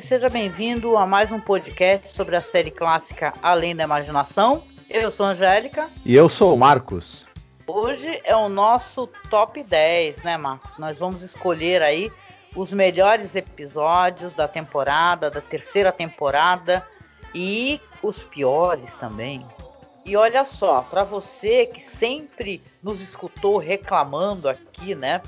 Seja bem-vindo a mais um podcast sobre a série clássica Além da Imaginação. Eu sou a Angélica. E eu sou o Marcos. Hoje é o nosso top 10, né, Marcos? Nós vamos escolher aí os melhores episódios da temporada, da terceira temporada e os piores também. E olha só, para você que sempre nos escutou reclamando aqui, né?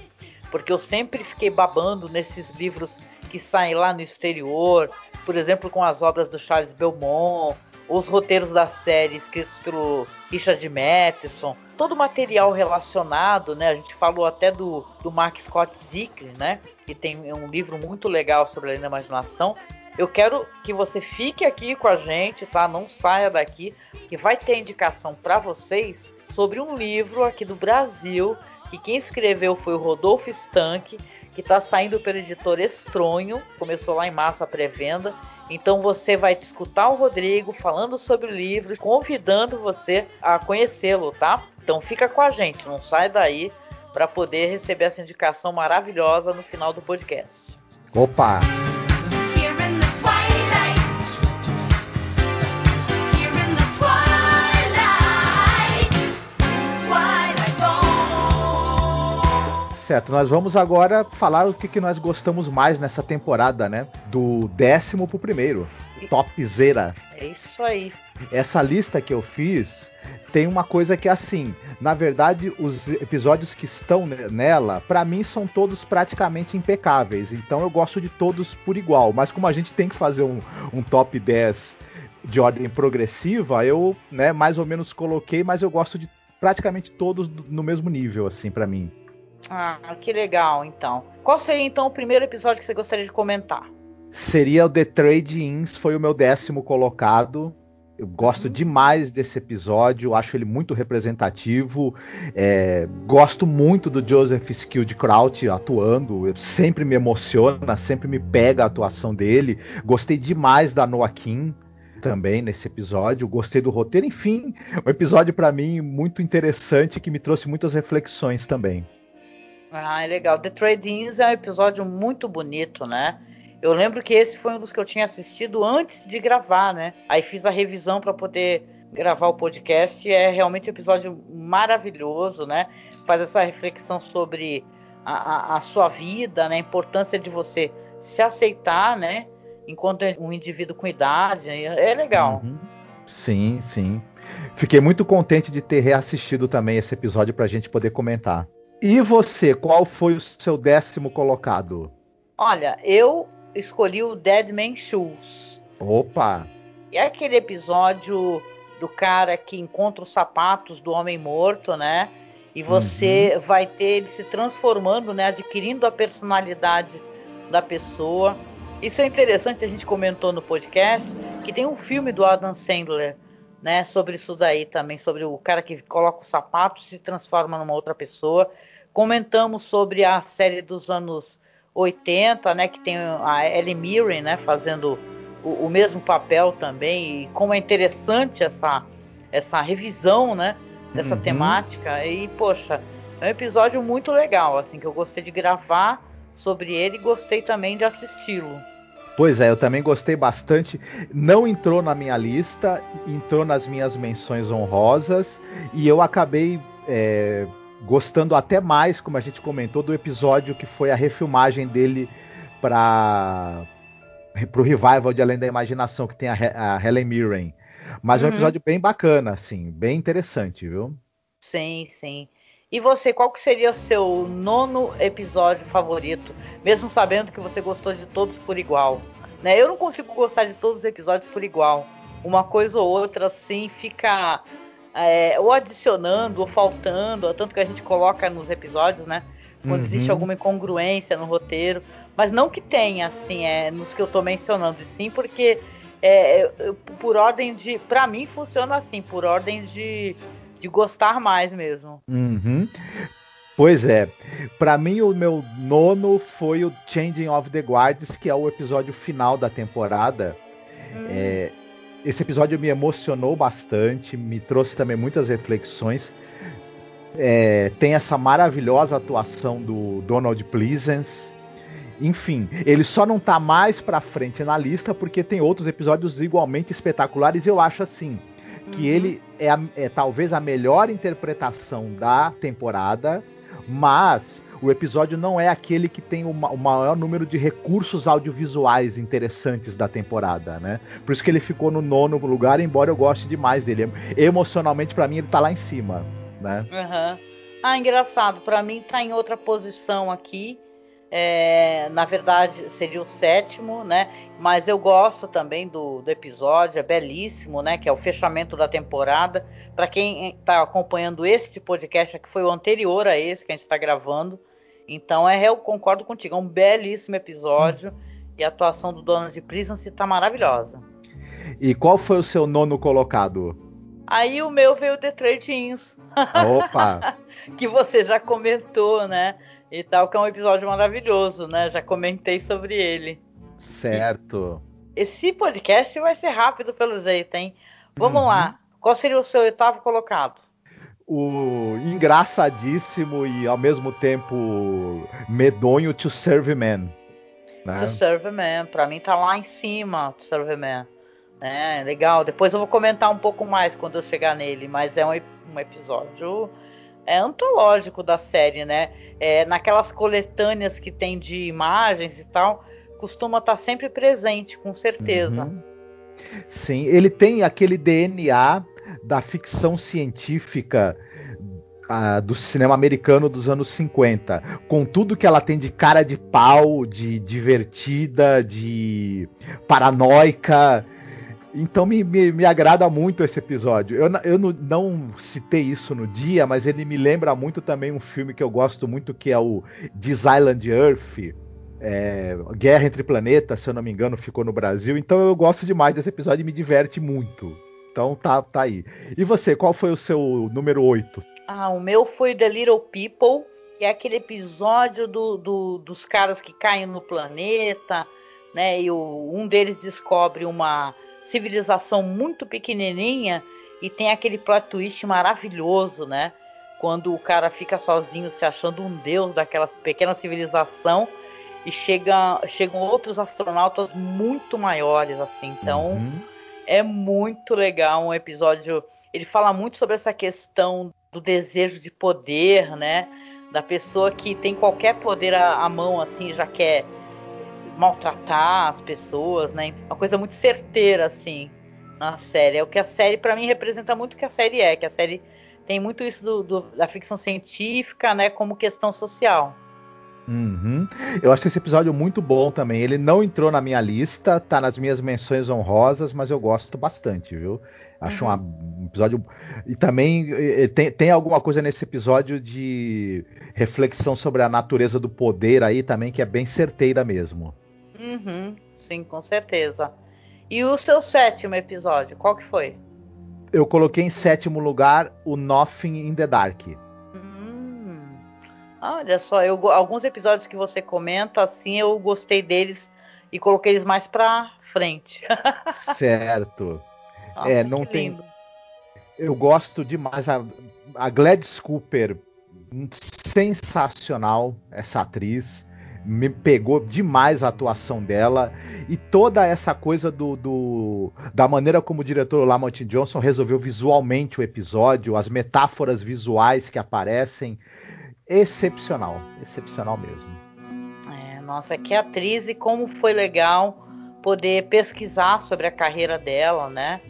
Porque eu sempre fiquei babando nesses livros que saem lá no exterior, por exemplo, com as obras do Charles Belmont, os roteiros da série escritos pelo Richard Matheson, todo o material relacionado, né? A gente falou até do, do Mark Scott Zickley, né? Que tem um livro muito legal sobre a da imaginação. Eu quero que você fique aqui com a gente, tá? Não saia daqui, que vai ter indicação para vocês sobre um livro aqui do Brasil que quem escreveu foi o Rodolfo Stank que está saindo pelo editor Estronho. Começou lá em março a pré-venda. Então você vai escutar o Rodrigo falando sobre o livro, convidando você a conhecê-lo, tá? Então fica com a gente, não sai daí para poder receber essa indicação maravilhosa no final do podcast. Opa! Certo, nós vamos agora falar o que, que nós gostamos mais nessa temporada, né? Do décimo pro primeiro. Topzera. É isso aí. Essa lista que eu fiz tem uma coisa que é assim, na verdade, os episódios que estão ne- nela, pra mim são todos praticamente impecáveis. Então eu gosto de todos por igual, mas como a gente tem que fazer um, um top 10 de ordem progressiva, eu, né, mais ou menos coloquei, mas eu gosto de praticamente todos do- no mesmo nível assim pra mim. Ah, que legal, então. Qual seria então o primeiro episódio que você gostaria de comentar? Seria o The Trade Ins, foi o meu décimo colocado. Eu gosto demais desse episódio, acho ele muito representativo. é, gosto muito do Joseph Skildkraut atuando, eu- sempre me emociona, sempre me pega a atuação dele. Gostei demais da Noah Kim também nesse episódio, gostei do roteiro, enfim, um episódio pra mim muito interessante que me trouxe muitas reflexões também. Ah, é legal. The Trade-ins é um episódio muito bonito, né? Eu lembro que esse foi um dos que eu tinha assistido antes de gravar, né? Aí fiz a revisão para poder gravar o podcast. É realmente um episódio maravilhoso, né? Faz essa reflexão sobre a, a- a sua vida, né? A importância de você se aceitar, né? Enquanto um indivíduo com idade. É legal. Uhum. Sim, sim. Fiquei muito contente de ter reassistido também esse episódio pra gente poder comentar. E você, qual foi o seu décimo colocado? Olha, eu escolhi o Dead Man Shoes. Opa! É aquele episódio do cara que encontra os sapatos do homem morto, né? E você vai ter ele se transformando, né? Adquirindo a personalidade da pessoa. Isso é interessante, a gente comentou no podcast que tem um filme do Adam Sandler, né? Sobre isso daí também, sobre o cara que coloca os sapatos e se transforma numa outra pessoa. Comentamos sobre a série dos anos 80, né? Que tem a Ellie Mirren, né? Fazendo o, o mesmo papel também. E como é interessante essa, essa revisão, né? Dessa Uhum. temática. E, poxa, é um episódio muito legal, assim, que eu gostei de gravar sobre ele e gostei também de assisti-lo. Pois é, eu também gostei bastante. Não entrou na minha lista, entrou nas minhas menções honrosas e eu acabei é, gostando até mais, como a gente comentou, do episódio que foi a refilmagem dele para pro revival de Além da Imaginação que tem a, a Helen Mirren. Mas é um Uhum. episódio bem bacana, assim, bem interessante, viu? Sim, sim. E você, qual que seria o seu nono episódio favorito? Mesmo sabendo que você gostou de todos por igual. Né? Eu não consigo gostar de todos os episódios por igual. Uma coisa ou outra, assim, fica é, ou adicionando ou faltando, tanto que a gente coloca nos episódios, né? Quando Uhum. existe alguma incongruência no roteiro. Mas não que tenha, assim, é, nos que eu tô mencionando, e sim porque é, por ordem de. Pra mim funciona assim, por ordem de, de gostar mais mesmo. Uhum. Pois é. Pra mim, o meu nono foi o Changing of the Guards, que é o episódio final da temporada. É, esse episódio me emocionou bastante, me trouxe também muitas reflexões. É, tem essa maravilhosa atuação do Donald Pleasance. Enfim, ele só não tá mais pra frente na lista porque tem outros episódios igualmente espetaculares. Eu acho assim que Uhum. ele é, é talvez a melhor interpretação da temporada, mas o episódio não é aquele que tem o, o maior número de recursos audiovisuais interessantes da temporada, né? Por isso que ele ficou no nono lugar, embora eu goste demais dele. Emocionalmente, pra mim, ele tá lá em cima, né? Aham. Ah, engraçado. Pra mim tá em outra posição aqui. É, na verdade, seria o sétimo, né? Mas eu gosto também do, do episódio, é belíssimo, né? Que é o fechamento da temporada. Pra quem tá acompanhando este podcast, que foi o anterior a esse que a gente tá gravando. Então, é, eu concordo contigo, é um belíssimo episódio. E a atuação do Donald Pleasance tá maravilhosa. E qual foi o seu nono colocado? Aí o meu veio The Trade-ins. Opa! que você já comentou, né? E tal, que é um episódio maravilhoso, né? Já comentei sobre ele. Certo. Esse podcast vai ser rápido pelo jeito, hein? Vamos Uhum. lá. Qual seria o seu oitavo colocado? O engraçadíssimo e ao mesmo tempo medonho To Serve Man. né? To Serve Man. Pra mim tá lá em cima, To Serve Man. É, legal. Depois eu vou comentar um pouco mais quando eu chegar nele, mas é um, um episódio é antológico da série, né? É, naquelas coletâneas que tem de imagens e tal, costuma estar sempre presente, com certeza. Uhum. Sim, ele tem aquele DNA da ficção científica ah, do cinema americano dos anos 50, com tudo que ela tem de cara de pau, de divertida, de paranoica. Então me, me, me agrada muito esse episódio. Eu, eu não, não citei isso no dia, mas ele me lembra muito também um filme que eu gosto muito, que é o This Island Earth. É, Guerra entre Planetas, se eu não me engano, ficou no Brasil. Então eu gosto demais desse episódio e me diverte muito. Então tá, tá aí. E você, qual foi o seu número 8? Ah, o meu foi The Little People, que é aquele episódio do, do- dos caras que caem no planeta, né? E o- um deles descobre uma civilização muito pequenininha e tem aquele plot twist maravilhoso, né? Quando o cara fica sozinho se achando um deus daquela pequena civilização e chega, chegam outros astronautas muito maiores, assim. Então, Uhum. é muito legal um episódio. Ele fala muito sobre essa questão do desejo de poder, né? Da pessoa que tem qualquer poder à, mão, assim, já quer maltratar as pessoas, né? Uma coisa muito certeira, assim, na série. É o que a série, pra mim, representa muito o que a série é, que a série tem muito isso do, do- da ficção científica, né? Como questão social. Uhum. Eu achei esse episódio muito bom também. Ele não entrou na minha lista, tá nas minhas menções honrosas, mas eu gosto bastante, viu? Acho Uhum. um episódio. E também eh, tem, tem alguma coisa nesse episódio de reflexão sobre a natureza do poder aí também, que é bem certeira mesmo. Uhum, sim, com certeza. E o seu sétimo episódio, qual que foi? Eu coloquei em sétimo lugar o Nothing in the Dark. Olha só, eu, alguns episódios que você comenta, assim, eu gostei deles e coloquei eles mais pra frente. certo. Nossa, É, não tem- lindo. Eu gosto demais. A, a Gladys Cooper, sensacional essa atriz. Me pegou demais a atuação dela. E toda essa coisa do, do- da maneira como o diretor Lamont Johnson resolveu visualmente o episódio, as metáforas visuais que aparecem. Excepcional. Excepcional mesmo. É, nossa, que atriz e como foi legal poder pesquisar sobre a carreira dela, né?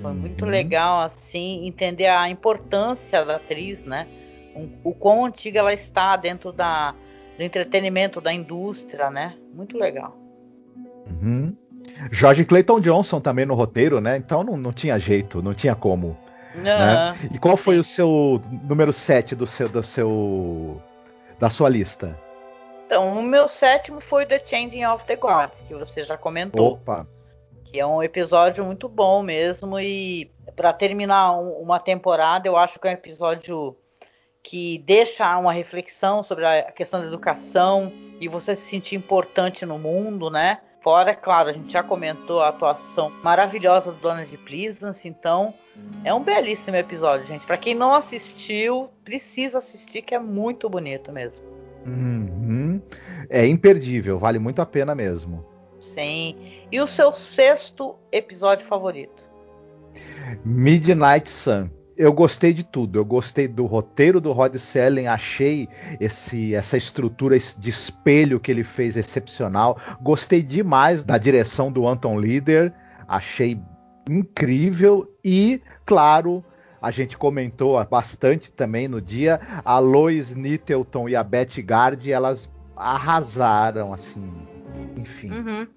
Foi muito Uhum. legal, assim, entender a importância da atriz, né? O, o quão antiga ela está dentro da, do entretenimento, da indústria, né? Muito legal. Uhum. Jorge Clayton Johnson também no roteiro, né? Então não, não tinha jeito, não tinha como. Aham. E qual foi o seu número 7 do seu, do seu da sua lista? Então, o meu sétimo foi The Changing of the Guard, que você já comentou. Opa. que é um episódio muito bom mesmo e para terminar um- uma temporada eu acho que é um episódio que deixa uma reflexão sobre a questão da educação e você se sentir importante no mundo, né? Fora, é claro, a gente já comentou a atuação maravilhosa do Donald Pleasance, então é um belíssimo episódio, gente. Para quem não assistiu, precisa assistir, que é muito bonito mesmo. Uhum. É imperdível, vale muito a pena mesmo. Sim. E o seu sexto episódio favorito? Midnight Sun. Eu gostei de tudo. Eu gostei do roteiro do Rod Selling, achei esse, essa estrutura de espelho que ele fez excepcional. Gostei demais da direção do Anton Leader, achei incrível e, claro, a gente comentou bastante também no dia, a Lois Nittleton e a Betty Gard, elas arrasaram assim. Enfim. Uhum.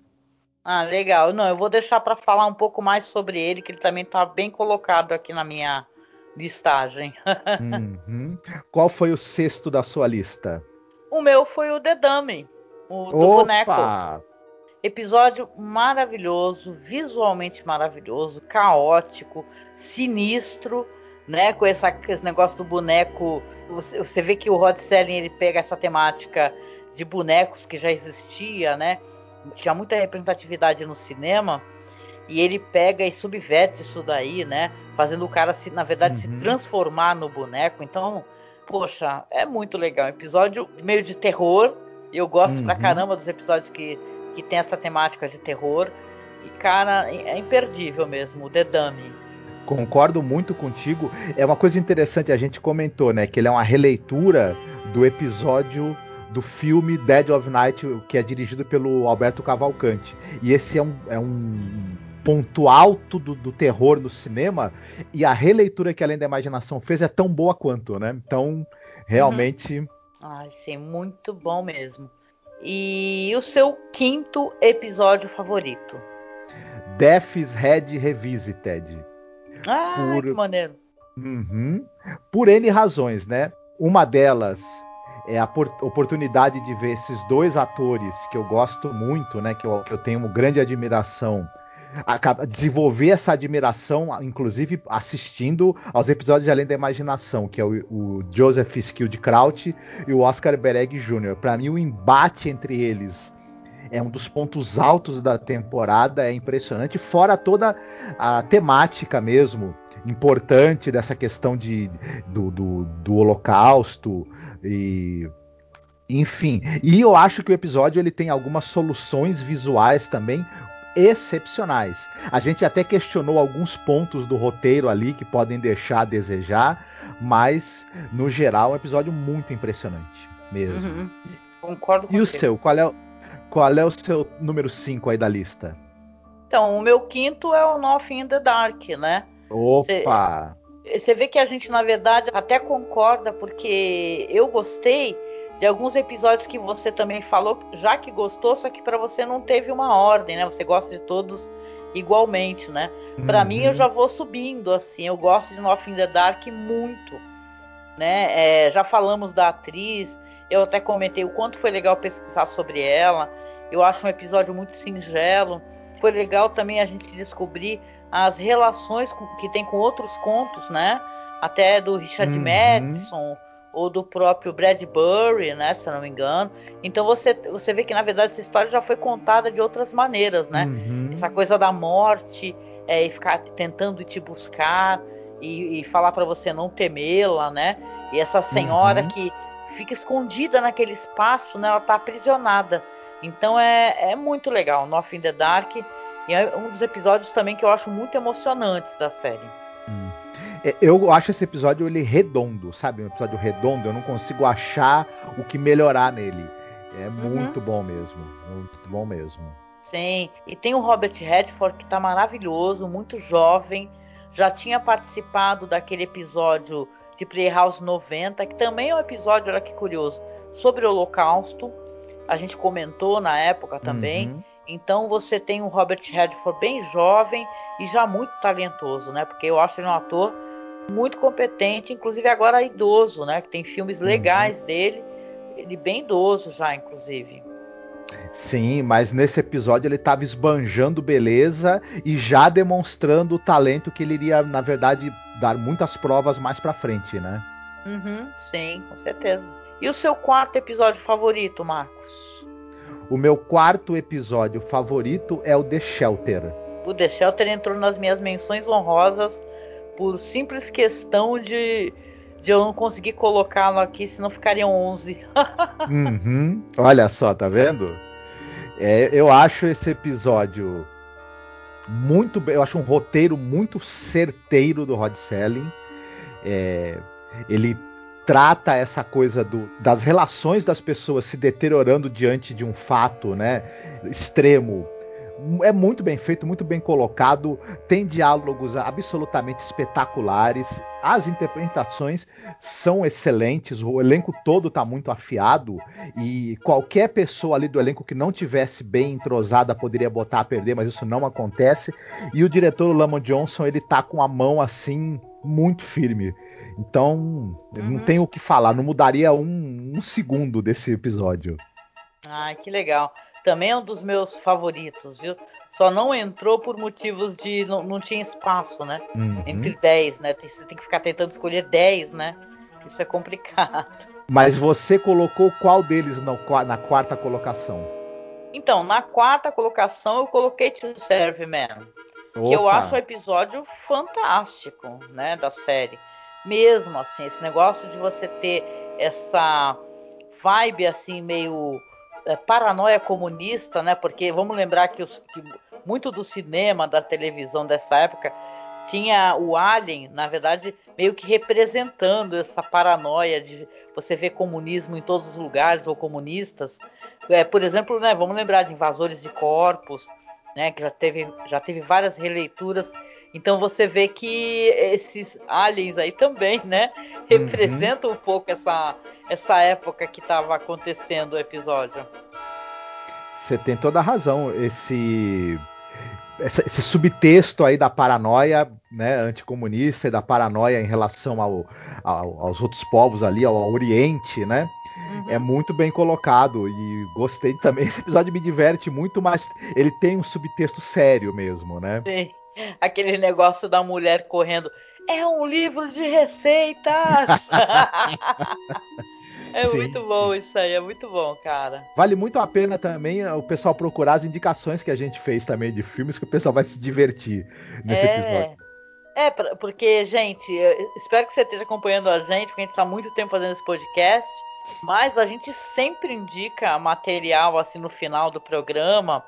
Ah, legal. Não, eu vou deixar para falar um pouco mais sobre ele, que ele também tá bem colocado aqui na minha listagem. Uhum. Qual foi o sexto da sua lista? O meu foi o The Dummy, o do boneco. Opa! Episódio maravilhoso, visualmente maravilhoso, caótico, sinistro, né? Com essa, com esse negócio do boneco. Você, você vê que o Rod Selling ele pega essa temática de bonecos que já existia, né? Tinha muita representatividade no cinema. E ele pega e subverte isso daí, né? Fazendo o cara, se, na verdade, se Uhum. transformar no boneco. Então, poxa, é muito legal. Episódio meio de terror. Eu gosto pra Uhum. caramba dos episódios que, que tem essa temática de terror. E, cara, é imperdível mesmo, o The Dummy. Concordo muito contigo. É uma coisa interessante, a gente comentou, né? Que ele é uma releitura do episódio do filme Dead of Night, que é dirigido pelo Alberto Cavalcante. E esse é um, é um ponto alto do, do terror no cinema. E a releitura que Além da Imaginação fez é tão boa quanto, né? Então, realmente. Ai, sim, muito bom mesmo. E o seu quinto episódio favorito? Death's Head Revisited. Ah, Por- que maneiro. Uhum. Por N razões, né? Uma delas é a por- oportunidade de ver esses dois atores que eu gosto muito, né? Que eu, que eu tenho uma grande admiração. Desenvolver essa admiração, inclusive assistindo aos episódios de Além da Imaginação, que é o, o Joseph Skildkraut e o Oscar Bereg Jr. Para mim, o embate entre eles é um dos pontos altos da temporada, é impressionante, fora toda a temática mesmo importante dessa questão de, do, do, do holocausto e enfim. E eu acho que o episódio ele tem algumas soluções visuais também excepcionais. A gente até questionou alguns pontos do roteiro ali que podem deixar a desejar, mas no geral é um episódio muito impressionante mesmo. Uhum. Concordo com E o você. seu? Qual é, o- qual é o seu número 5 aí da lista? Então, o meu quinto é o Nothing in the Dark, né? Opa! Você vê que a gente, na verdade, até concorda, porque eu gostei de alguns episódios que você também falou, já que gostou, só que pra você não teve uma ordem, né? Você gosta de todos igualmente, né? Pra Uhum. mim, eu já vou subindo, assim. Eu gosto de Nothing in the Dark muito, né? É, já falamos da atriz, eu até comentei o quanto foi legal pesquisar sobre ela. Eu acho um episódio muito singelo. Foi legal também a gente descobrir as relações com- que tem com outros contos, né? Até do Richard Uhum. Madison ou do próprio Bradbury, né? Se eu não me engano. Então você, você vê que na verdade essa história já foi contada de outras maneiras, né? Uhum. Essa coisa da morte é, e ficar tentando te buscar e, e falar pra você não temê-la, né? E essa senhora Uhum. que fica escondida naquele espaço, né? Ela tá aprisionada. Então é, é muito legal. Nothing in the Dark. E é um dos episódios também que eu acho muito emocionantes da série. É, Eu acho esse episódio ele redondo, sabe? Um episódio redondo, eu não consigo achar o que melhorar nele. É muito bom mesmo, muito bom mesmo. Sim. E tem o Robert Redford que tá maravilhoso, muito jovem, já tinha participado daquele episódio de Playhouse 90, que também é um episódio, olha que curioso, sobre o Holocausto. A gente comentou na época também. Uhum. Então você tem um Robert Redford bem jovem e já muito talentoso, né? Porque eu acho ele um ator muito competente, inclusive agora idoso, né? Que tem filmes legais dele, ele bem idoso já, inclusive. Sim, mas nesse episódio ele tava esbanjando beleza e já demonstrando o talento que ele iria, na verdade, dar muitas provas mais pra frente, né? Uhum, sim, com certeza. E o seu quarto episódio favorito, Marcos? O meu quarto episódio favorito é o The Shelter. O The Shelter entrou nas minhas menções honrosas por simples questão de, de eu não conseguir colocá-lo aqui, senão ficariam 11. Uhum. Olha só, tá vendo? É, eu acho esse episódio muito bem. Eu acho um roteiro muito certeiro do Rod Selling. É, ele trata essa coisa do, das relações das pessoas se deteriorando diante de um fato, né, extremo. É muito bem feito, muito bem colocado, tem diálogos absolutamente espetaculares, as interpretações são excelentes, o elenco todo tá muito afiado e qualquer pessoa ali do elenco que não tivesse bem entrosada poderia botar a perder, mas isso não acontece. E o diretor o Lamont Johnson, ele tá com a mão assim muito firme. Então, eu não Uhum. tenho o que falar, não mudaria um, um segundo desse episódio. Ai, que legal. Também é um dos meus favoritos, viu? Só não entrou por motivos de. Não, não tinha espaço, né? Uhum. Entre 10, né? Você tem que ficar tentando escolher 10, né? Isso é complicado. Mas você colocou qual deles na quarta colocação? Então, na quarta colocação eu coloquei To Serve Man. que eu acho o episódio fantástico, né, da série. Mesmo assim, esse negócio de você ter essa vibe assim meio paranoia comunista, né? Porque vamos lembrar que, os, que muito do cinema, da televisão dessa época tinha o Alien, na verdade, meio que representando essa paranoia de você ver comunismo em todos os lugares ou comunistas. É, por exemplo, né, vamos lembrar de Invasores de Corpos, né, que já teve, já teve várias releituras. Então você vê que esses aliens aí também, né, representam um pouco essa, essa época que estava acontecendo o episódio. Você tem toda a razão. Esse, essa- esse subtexto aí da paranoia né, anticomunista e da paranoia em relação ao, ao- aos outros povos ali, ao, ao Oriente, né? Uhum. É muito bem colocado. E gostei também. Esse episódio me diverte muito, mas ele tem um subtexto sério mesmo, né? Sim. Aquele negócio da mulher correndo. É um livro de receitas! é Sim, muito bom isso aí, é muito bom, cara. Vale muito a pena também eh, o pessoal procurar as indicações que a gente fez também de filmes, que o pessoal vai se divertir nesse é, episódio. É, porque, gente, eu espero que você esteja acompanhando a gente, porque a gente está muito tempo fazendo esse podcast. Mas a gente sempre indica material assim no final do programa,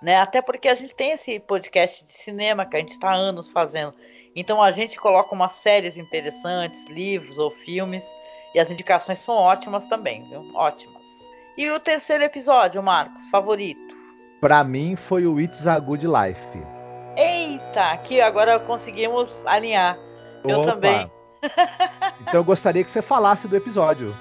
né? Até porque a gente tem esse podcast de cinema que a gente está anos fazendo. Então a gente coloca umas séries interessantes, livros ou filmes, e as indicações são ótimas também, viu? Ótimas. E o terceiro episódio, Marcos, favorito? Pra mim foi o It's a Good Life. Eita, aqui agora conseguimos alinhar. Eu Opa. também. então eu gostaria que você falasse do episódio.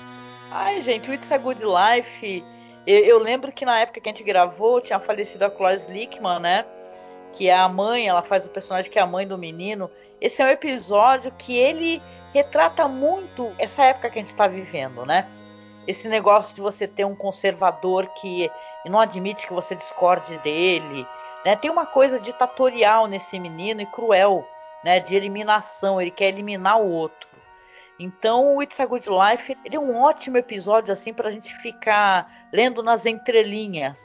Ai, gente, o It's a Good Life. Eu, eu lembro que na época que a gente gravou, tinha falecido a Cloris Lickman, né? Que é a mãe, ela faz o personagem que é a mãe do menino. Esse é um episódio que ele retrata muito essa época que a gente está vivendo, né? Esse negócio de você ter um conservador que não admite que você discorde dele, né? Tem uma coisa ditatorial nesse menino e cruel, né? De eliminação, ele quer eliminar o outro. Então, o It's a Good Life ele é um ótimo episódio assim para a gente ficar lendo nas entrelinhas,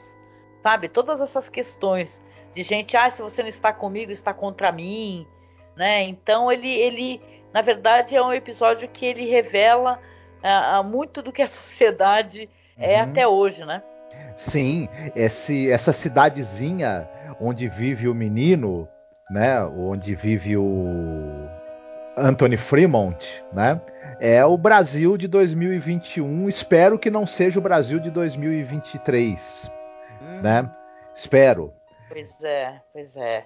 sabe? Todas essas questões de gente, ah, se você não está comigo, está contra mim, né? Então, ele, ele na verdade, é um episódio que ele revela ah, muito do que a sociedade é Uhum. até hoje, né? Sim, esse, essa cidadezinha onde vive o menino, né? Onde vive o Anthony Fremont, né? É o Brasil de 2021. Espero que não seja o Brasil de 2023, Hum, né? Espero. Pois é, pois é.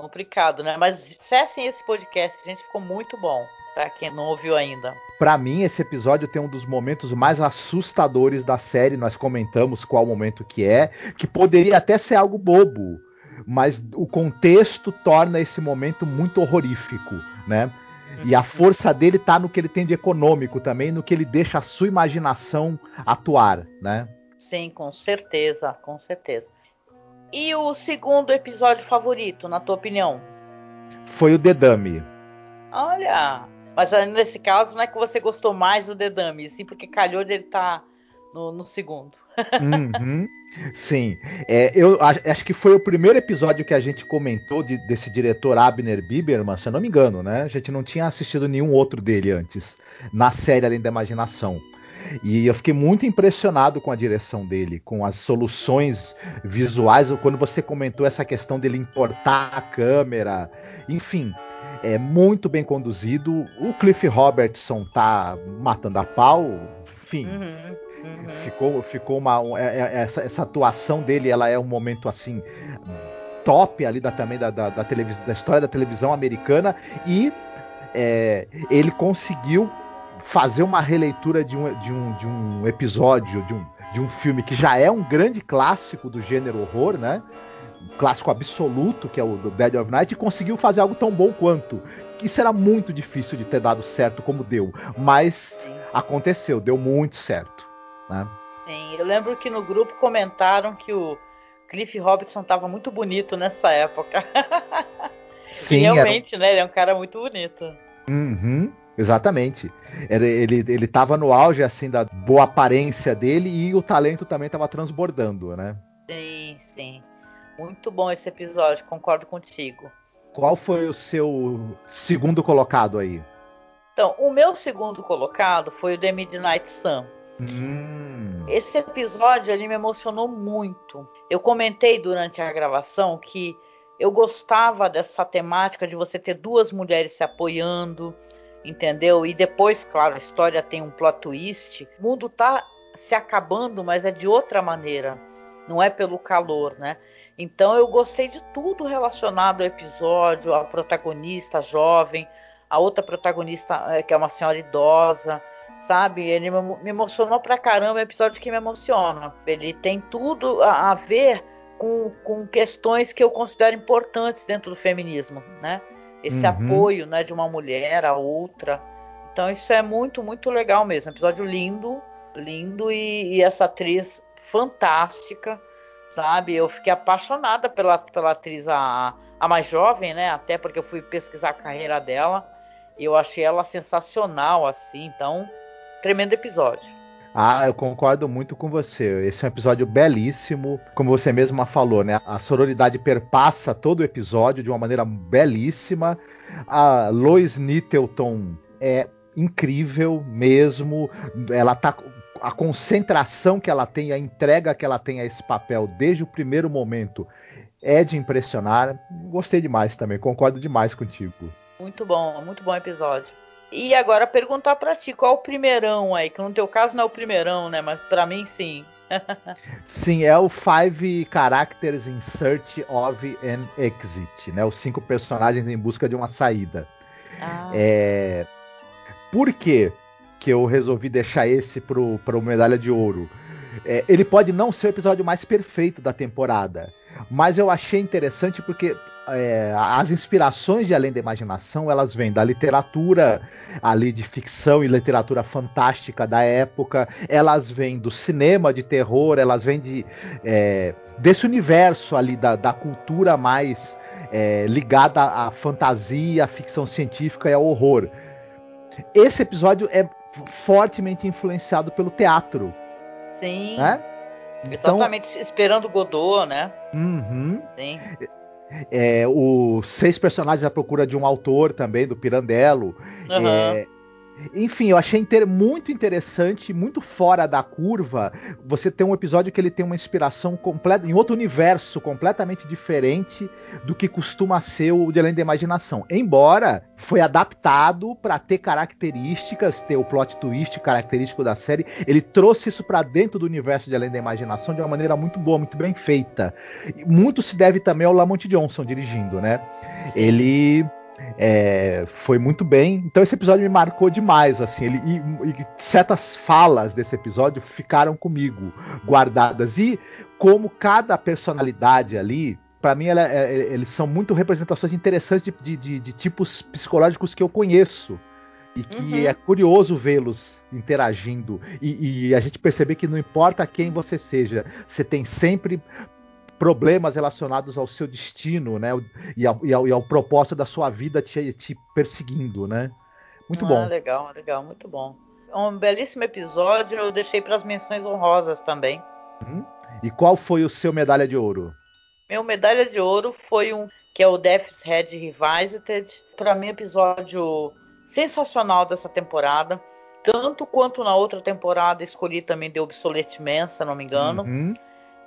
Complicado, né? Mas acessem esse podcast, gente, ficou muito bom. Pra quem não ouviu ainda. Pra mim, esse episódio tem um dos momentos mais assustadores da série. Nós comentamos qual momento que é, que poderia até ser algo bobo, mas o contexto torna esse momento muito horrorífico, né? E a força dele tá no que ele tem de econômico também, no que ele deixa a sua imaginação atuar, né? Sim, com certeza, com certeza. E o segundo episódio favorito, na tua opinião? Foi o Dedame. Olha, mas nesse caso não é que você gostou mais do The Dummy, sim porque calhou de ele estar no, no segundo. Uhum. Sim, É, eu acho que foi o primeiro episódio que a gente comentou de- desse diretor Abner Biberman, se eu não me engano, né? A gente não tinha assistido nenhum outro dele antes, na série Além da Imaginação. E eu fiquei muito impressionado com a direção dele, com as soluções visuais, quando você comentou essa questão dele importar a câmera, enfim, é muito bem conduzido. O Cliff Robertson tá matando a pau, enfim. Uhum, uhum. Ficou, ficou uma. um- é- é- essa, essa atuação dele, ela é um momento assim top ali da, também da, da, da, televis- da história da televisão americana e é, ele conseguiu fazer uma releitura de um, de um, de um episódio, de um, de um filme que já é um grande clássico do gênero horror, né? Um clássico absoluto, que é o do Dead of Night, e conseguiu fazer algo tão bom quanto. Isso era muito difícil de ter dado certo como deu, mas Sim, aconteceu, deu muito certo. Né? sim. Eu lembro que no grupo comentaram que o Cliff Robertson estava muito bonito nessa época. Sim, E era- realmente, né? Ele é um cara muito bonito. Uhum, exatamente. Ele, ele tava no auge assim da boa aparência dele e o talento também tava transbordando, né? Sim, sim. Muito bom esse episódio, concordo contigo. Qual foi o seu segundo colocado aí? Então, o meu segundo colocado foi o The Midnight Sun. Hum, Esse episódio ele me emocionou muito. Eu comentei durante a gravação que eu gostava dessa temática de você ter duas mulheres se apoiando, entendeu? E depois, claro, a história tem um plot twist. O mundo tá se acabando, mas é de outra maneira. Não é pelo calor, né? Então eu gostei de tudo relacionado ao episódio, a protagonista jovem, a outra protagonista eh, que é uma senhora idosa, sabe? Ele me me emocionou pra caramba, é um episódio que me emociona. Ele tem tudo a, a ver com, com questões que eu considero importantes dentro do feminismo, né? Esse Uhum. apoio, né, de uma mulher a outra. Então isso é muito, muito legal mesmo. Episódio lindo, lindo e, e essa atriz fantástica, sabe? Eu fiquei apaixonada pela, pela atriz a, a mais jovem, né? Até porque eu fui pesquisar a carreira dela. E eu achei ela sensacional, assim. Então, tremendo episódio. Ah, eu concordo muito com você. Esse é um episódio belíssimo, como você mesma falou, né? A sororidade perpassa todo o episódio de uma maneira belíssima. A Lois Nittleton é incrível mesmo. Ela tá a concentração que ela tem, a entrega que ela tem a esse papel desde o primeiro momento é de impressionar. Gostei demais também, concordo demais contigo. Muito bom, muito bom episódio. E agora perguntar pra ti, qual é o primeirão aí? Que no teu caso não é o primeirão, né? Mas pra mim sim. Sim, é o Five Characters in Search of an Exit, né? Os cinco personagens em busca de uma saída. Ah, É... Por que que eu resolvi deixar esse pro, pro Medalha de Ouro? É, ele pode não ser o episódio mais perfeito da temporada, mas eu achei interessante porque é, as inspirações de Além da Imaginação, elas vêm da literatura ali de ficção e literatura fantástica da época, elas vêm do cinema de terror, elas vêm de, é, desse universo ali da, da cultura mais é, ligada à fantasia, à ficção científica e ao horror. Esse episódio é fortemente influenciado pelo teatro, sim. né? Então, Exatamente, esperando Godot, né? uhum. Sim. É, os seis personagens à procura de um autor também, do Pirandello. Aham. É, Enfim, eu achei inter- muito interessante, muito fora da curva. Você tem um episódio que ele tem uma inspiração completa em outro universo completamente diferente do que costuma ser o de Além da Imaginação. Embora foi adaptado para ter características, ter o plot twist característico da série, ele trouxe isso para dentro do universo de Além da Imaginação de uma maneira muito boa, muito bem feita. Muito se deve também ao Lamont Johnson dirigindo, né? Ele é, foi muito bem. Então esse episódio me marcou demais, assim. Ele, e, e certas falas desse episódio ficaram comigo, guardadas. E como cada personalidade ali, para mim, ela- é- é- eles são muito representações interessantes de, de- de- de tipos psicológicos que eu conheço. E que Uhum. é curioso vê-los interagindo. E, e a gente perceber que não importa quem você seja, você tem sempre problemas relacionados ao seu destino, né? E ao, e ao, e ao propósito da sua vida te, te perseguindo, né? Muito Ah, bom. legal, legal, muito bom. Um belíssimo episódio, eu deixei para as menções honrosas também. E qual foi o seu medalha de ouro? Meu medalha de ouro foi um que é o Death's Head Revisited. Para mim, episódio sensacional dessa temporada. Tanto quanto na outra temporada escolhi também The Obsolete Man, se não me engano. Uhum.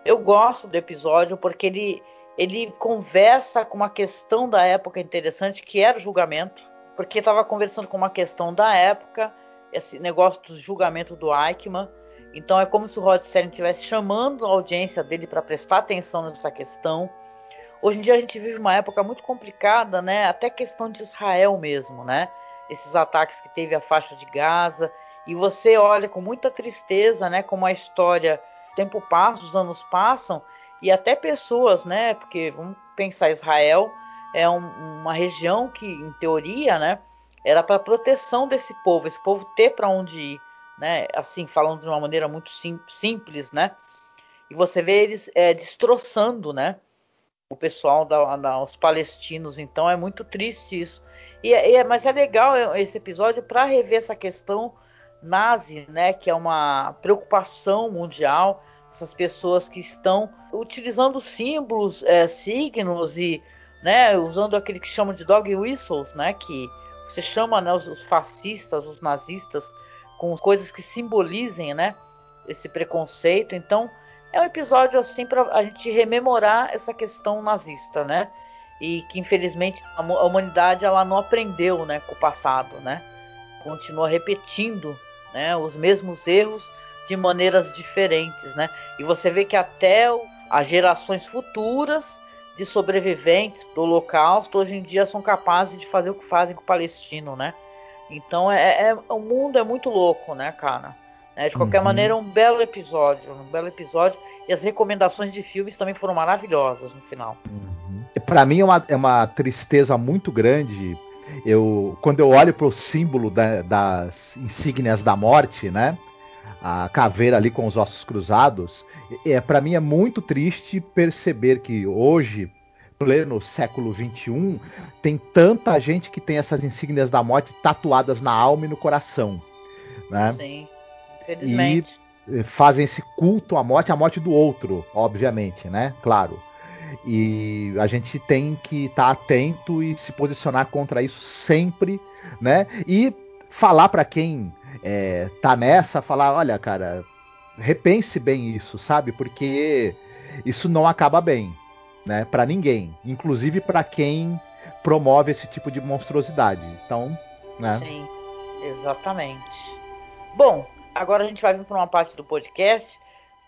Eu gosto do episódio porque ele, ele conversa com uma questão da época interessante, que era o julgamento. Porque estava conversando com uma questão da época, esse negócio do julgamento do Eichmann. Então é como se o Rod Serling estivesse chamando a audiência dele para prestar atenção nessa questão. Hoje em dia a gente vive uma época muito complicada, né? Até questão de Israel mesmo, né? Esses ataques que teve a faixa de Gaza. E você olha com muita tristeza, né? Como a história, o tempo passa, os anos passam, e até pessoas, né? Porque vamos pensar, Israel é um- uma região que, em teoria, né? Era para proteção desse povo, esse povo ter para onde ir, né? Assim, falando de uma maneira muito sim- simples, né? E você vê eles é, destroçando, né? O pessoal, da, da- os palestinos. Então é muito triste isso. E, é- e é- mas é legal esse episódio para rever essa questão nazi, né? Que é uma preocupação mundial. Essas pessoas que estão utilizando símbolos, é, signos e, né? Usando aquele que chamam de dog whistles, né? Que você chama né, os, os fascistas, os nazistas, com coisas que simbolizem, né? Esse preconceito. Então é um episódio assim para a gente rememorar essa questão nazista, né? E que infelizmente a, humanidade ela não aprendeu, né, com o passado, né? Continua repetindo, né, os mesmos erros de maneiras diferentes, né? E você vê que até as gerações futuras de sobreviventes do Holocausto hoje em dia são capazes de fazer o que fazem com o palestino, né? Então é, é- o mundo é muito louco, né, cara? Né, De qualquer Uhum. maneira, um belo episódio, um belo episódio. E as recomendações de filmes também foram maravilhosas no final. Para mim é uma, é uma tristeza muito grande. Eu, quando eu olho para o símbolo da- das insígnias da morte, né? A caveira ali com os ossos cruzados, é para mim é muito triste perceber que hoje, pleno século XXI, tem tanta gente que tem essas insígnias da morte tatuadas na alma e no coração, né? Sim, infelizmente. eh, fazem esse culto à morte, à morte do outro, obviamente, né? Claro. E a gente tem que estar atento e se posicionar contra isso sempre, né? E falar para quem é, tá nessa, falar, olha, cara, repense bem isso, sabe? Porque isso não acaba bem, né? Para ninguém, inclusive para quem promove esse tipo de monstruosidade. Então, né? Sim, exatamente. Bom, agora a gente vai vir para uma parte do podcast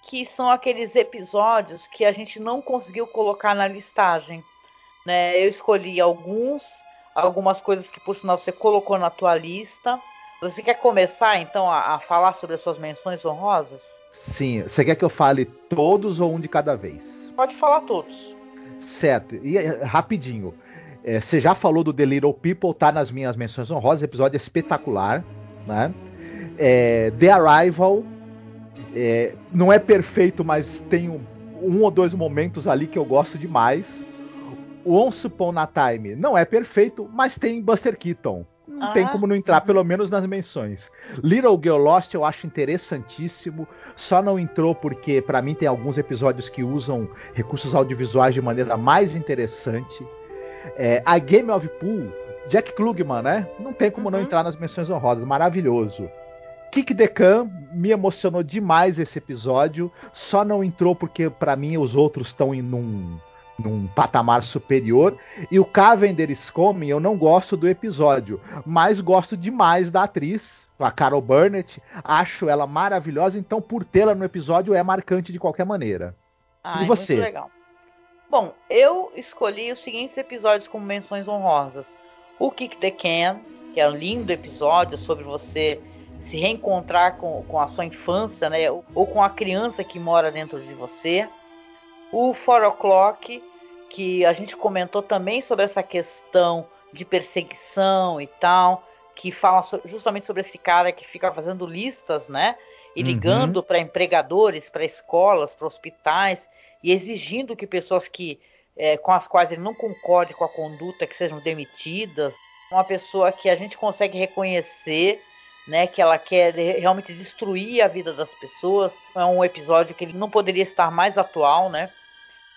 que são aqueles episódios que a gente não conseguiu colocar na listagem. Né? Eu escolhi alguns, algumas coisas que por sinal você colocou na tua lista. Você quer começar então a, a falar sobre as suas menções honrosas? Sim, você quer que eu fale todos ou um de cada vez? Pode falar todos. Certo. E é, rapidinho. é, você já falou do The Little People, tá nas minhas menções honrosas, episódio espetacular, né? É, The Arrival é, não é perfeito, mas tem um, um ou dois momentos ali que eu gosto demais. O Once Upon a Time não é perfeito, mas tem Buster Keaton. Não Ah, tem como não entrar, pelo menos nas menções. Little Girl Lost eu acho interessantíssimo. Só não entrou porque, pra mim, tem alguns episódios que usam recursos audiovisuais de maneira mais interessante. É, a Game of Pool Jack Klugman, né? Não tem como não Uhum. entrar nas menções honrosas, maravilhoso. Kik Decan me emocionou demais esse episódio, só não entrou porque pra mim os outros estão em num, num patamar superior. E o Cavender is Coming eu não gosto do episódio, mas gosto demais da atriz, a Carol Burnett. Acho ela maravilhosa, então por tê-la no episódio é marcante de qualquer maneira. Ai, E você? Muito legal. Bom, eu escolhi os seguintes episódios como menções honrosas. O Kick the Can, que é um lindo episódio sobre você se reencontrar com, com a sua infância, né? Ou com a criança que mora dentro de você. O Four O'Clock, que a gente comentou também sobre essa questão de perseguição e tal, que fala so- justamente sobre esse cara que fica fazendo listas, né? E Uhum. ligando para empregadores, para escolas, para hospitais, e exigindo que pessoas que eh, com as quais ele não concorde com a conduta que sejam demitidas. Uma pessoa que a gente consegue reconhecer, né, que ela quer realmente destruir a vida das pessoas. É um episódio que ele não poderia estar mais atual, né?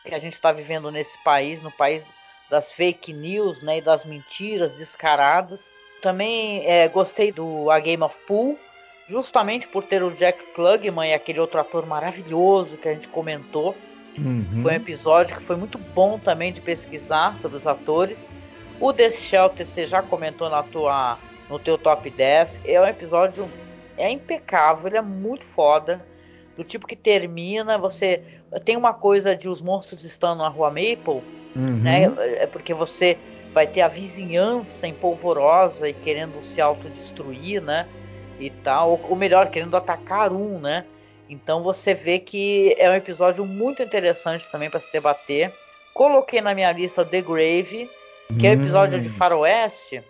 Que a gente está vivendo nesse país, no país das fake news, né, e das mentiras descaradas. Também eh, gostei do A Game of Pool, justamente por ter o Jack Klugman e aquele outro ator maravilhoso que a gente comentou. Uhum. Foi um episódio que foi muito bom também de pesquisar sobre os atores. O The Shelter, você já comentou na tua, no teu top 10. É um episódio é impecável, ele é muito foda. Do tipo que termina, você tem uma coisa de os monstros estão na rua Maple, Uhum. né? É porque você vai ter a vizinhança empolvorosa e querendo se autodestruir, né? E tal, ou, ou melhor, querendo atacar um, né? Então você vê que é um episódio muito interessante também para se debater. Coloquei na minha lista The Grave, que é o episódio de Hum. Faroeste,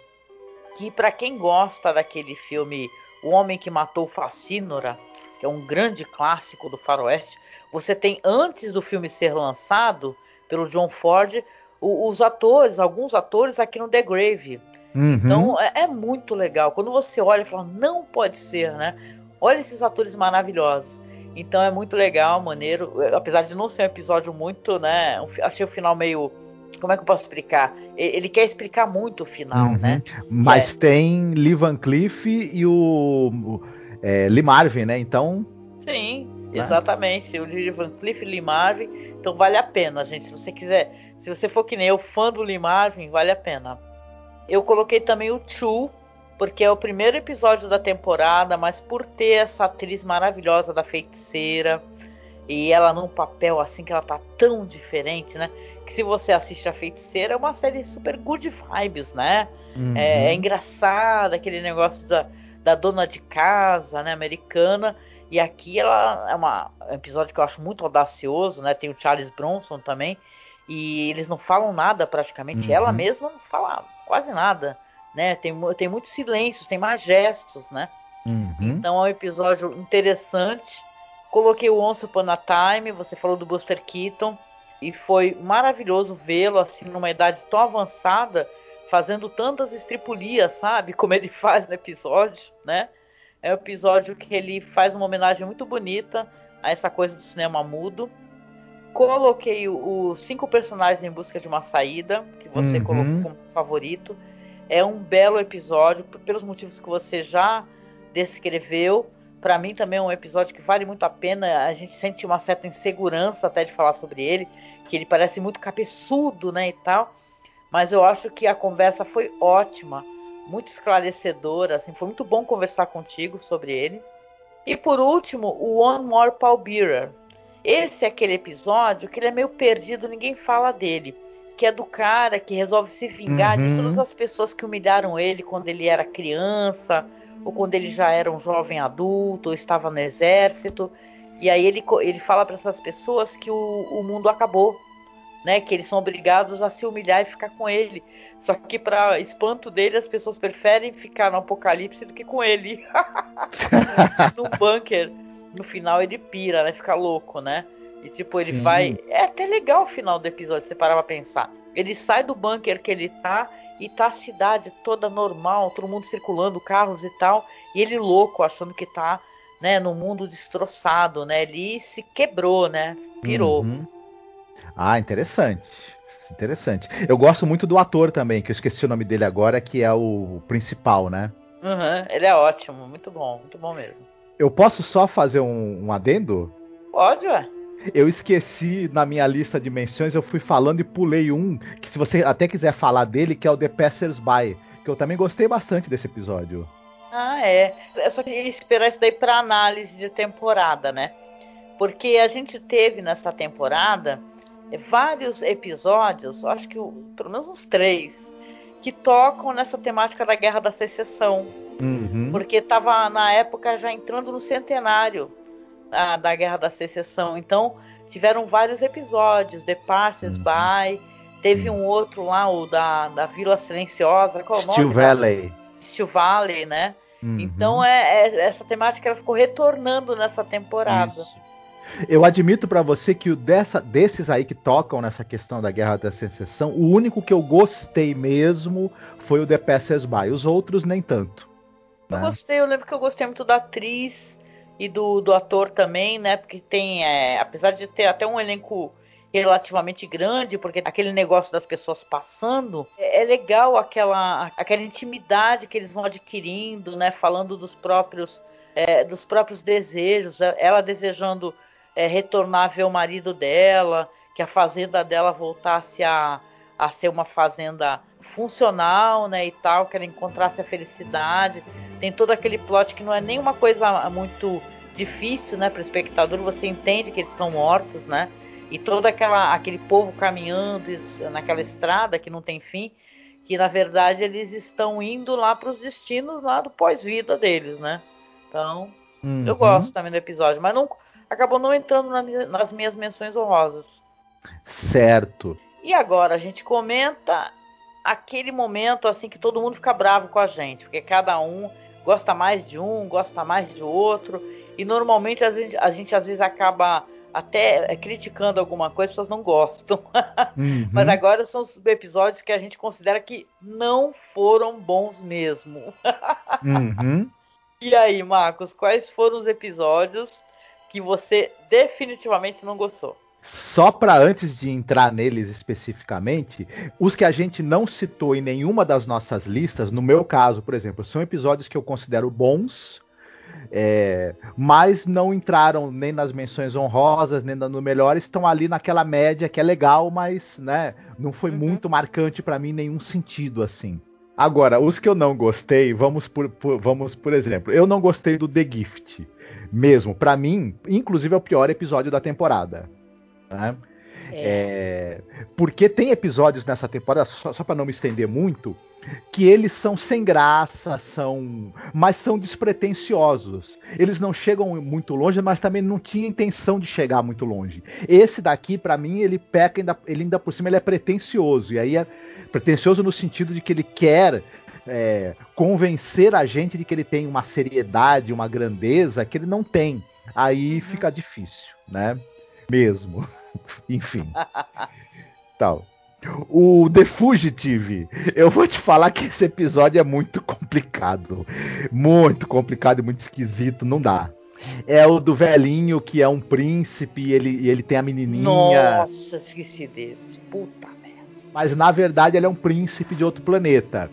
que para quem gosta daquele filme O Homem que Matou Facínora, que é um grande clássico do Faroeste, você tem antes do filme ser lançado pelo John Ford os atores, alguns atores aqui no The Grave. Uhum. Então é, é muito legal. Quando você olha e fala, não pode ser, né? Olha esses atores maravilhosos. Então é muito legal, maneiro. Apesar de não ser um episódio muito, né? achei o final meio. Como é que eu posso explicar? Ele quer explicar muito o final, Uhum. né? Mas tem Lee Van Cleef e o, o é, Lee Marvin, né? Então. Sim, Né? exatamente. O Lee Van Cleef e Lee Marvin. Então vale a pena, gente. Se você quiser. Se você for que nem eu, fã do Lee Marvin, vale a pena. Eu coloquei também o Chu, porque é o primeiro episódio da temporada, mas por ter essa atriz maravilhosa da feiticeira e ela num papel assim que ela tá tão diferente, né? Que se você assiste a feiticeira é uma série super good vibes, né? uhum. É, é engraçado aquele negócio da, da dona de casa, né, americana. E aqui ela é uma, é um episódio que eu acho muito audacioso, né? Tem o Charles Bronson também. E eles não falam nada praticamente. Uhum. Ela mesma não fala quase nada, né? Tem, tem muitos silêncios, tem mais gestos, né? Uhum. Então é um episódio interessante. Coloquei o Once Upon a Time, você falou do Buster Keaton, e foi maravilhoso vê-lo assim numa idade tão avançada, fazendo tantas estripulias, sabe? Como ele faz no episódio, né? É um episódio que ele faz uma homenagem muito bonita a essa coisa do cinema mudo. Coloquei os cinco personagens em busca de uma saída, que você Uhum. colocou como favorito. É um belo episódio, pelos motivos que você já descreveu. Pra mim também é um episódio que vale muito a pena. A gente sente uma certa insegurança até de falar sobre ele, que ele parece muito cabeçudo, né, e tal. Mas eu acho que a conversa foi ótima, muito esclarecedora, assim, foi muito bom conversar contigo sobre ele. E por último, o One More Bearer. Esse é aquele episódio que ele é meio perdido, ninguém fala dele. Que é do cara que resolve se vingar de Uhum. todas as pessoas que humilharam ele quando ele era criança, ou quando ele já era um jovem adulto, ou estava no exército. E aí ele, ele fala para essas pessoas que o, o mundo acabou, né? Que eles são obrigados a se humilhar e ficar com ele. Só que para espanto dele, as pessoas preferem ficar no apocalipse do que com ele. no bunker. No final ele pira, né? Fica louco, né? E tipo, ele Sim. vai. É até legal o final do episódio, você parar pra pensar. Ele sai do bunker que ele tá e tá a cidade toda normal, todo mundo circulando, carros e tal. E ele louco, achando que tá, né, no mundo destroçado, né? Ele se quebrou, né? Pirou. Uhum. Ah, interessante. Interessante. Eu gosto muito do ator também, que eu esqueci o nome dele agora, que é o principal, né? Uhum, ele é ótimo, muito bom, muito bom mesmo. Eu posso só fazer um, um adendo? Pode, ué. Eu esqueci na minha lista de menções, eu fui falando e pulei um, que se você até quiser falar dele, que é o The Passers By, que eu também gostei bastante desse episódio. Ah, é. Eu só queria esperar isso daí para análise de temporada, né? Porque a gente teve nessa temporada eh, vários episódios, acho que pelo menos uns três, que tocam nessa temática da Guerra da Secessão. Uhum. Porque estava na época já entrando no centenário da, da Guerra da Secessão. Então tiveram vários episódios, The Passes Uhum. By, teve um outro lá, o da, da Vila Silenciosa, qual é o nome? Steel Valley. Steel Valley, né? Uhum. Então é, é- essa temática ela ficou retornando nessa temporada. Isso. Eu admito pra você que o dessa, desses aí que tocam nessa questão da Guerra da Secessão, o único que eu gostei mesmo foi o The Passers By. Os outros nem tanto. Eu né? gostei, eu lembro que eu gostei muito da atriz e do, do ator também, né? Porque tem, é, apesar de ter até um elenco relativamente grande, porque aquele negócio das pessoas passando, é, é legal aquela, aquela intimidade que eles vão adquirindo, né? Falando dos próprios, é, dos próprios desejos, é, ela desejando é, retornar a ver o marido dela, que a fazenda dela voltasse a, a ser uma fazenda funcional, né, e tal, que ela encontrasse a felicidade. Tem todo aquele plot que não é nenhuma coisa muito difícil, né, para o espectador. Você entende que eles estão mortos, né? E todo aquela, aquele povo caminhando naquela estrada que não tem fim, que na verdade eles estão indo lá para os destinos lá do pós-vida deles, né? Então, eu Uhum. gosto também do episódio, mas não acabou não entrando na nas minhas menções honrosas. Certo. E agora a gente comenta aquele momento assim que todo mundo fica bravo com a gente, porque cada um gosta mais de um, gosta mais de outro, e normalmente a gente, a gente às vezes acaba até eh, criticando alguma coisa, as pessoas não gostam. Uhum. Mas agora são os episódios que a gente considera que não foram bons mesmo. Uhum. E aí, Marcos, quais foram os episódios que você definitivamente não gostou? Só para antes de entrar neles especificamente, os que a gente não citou em nenhuma das nossas listas, no meu caso, por exemplo, são episódios que eu considero bons, é, mas não entraram nem nas menções honrosas, nem no melhor, estão ali naquela média que é legal, mas né, não foi Uhum. muito marcante para mim em nenhum sentido assim. Agora, os que eu não gostei, vamos por, por- vamos por exemplo, eu não gostei do The Gift, mesmo. Para mim, inclusive é o pior episódio da temporada. Né? É, porque tem episódios nessa temporada, só, só para não me estender muito, que eles são sem graça, são, mas são despretensiosos. Eles não chegam muito longe, mas também não tinha intenção de chegar muito longe. Esse daqui, para mim, ele peca, ainda, ele ainda por cima ele é pretensioso. E aí é pretensioso no sentido de que ele quer é, convencer a gente de que ele tem uma seriedade, uma grandeza que ele não tem. Aí fica difícil, né? Mesmo. Enfim. Tal. O The Fugitive, eu vou te falar que esse episódio é muito complicado. Muito complicado e muito esquisito, não dá. É o do velhinho que é um príncipe e ele, ele tem a menininha. Nossa, esqueci desse. Puta. Mas na verdade ele é um príncipe de outro planeta.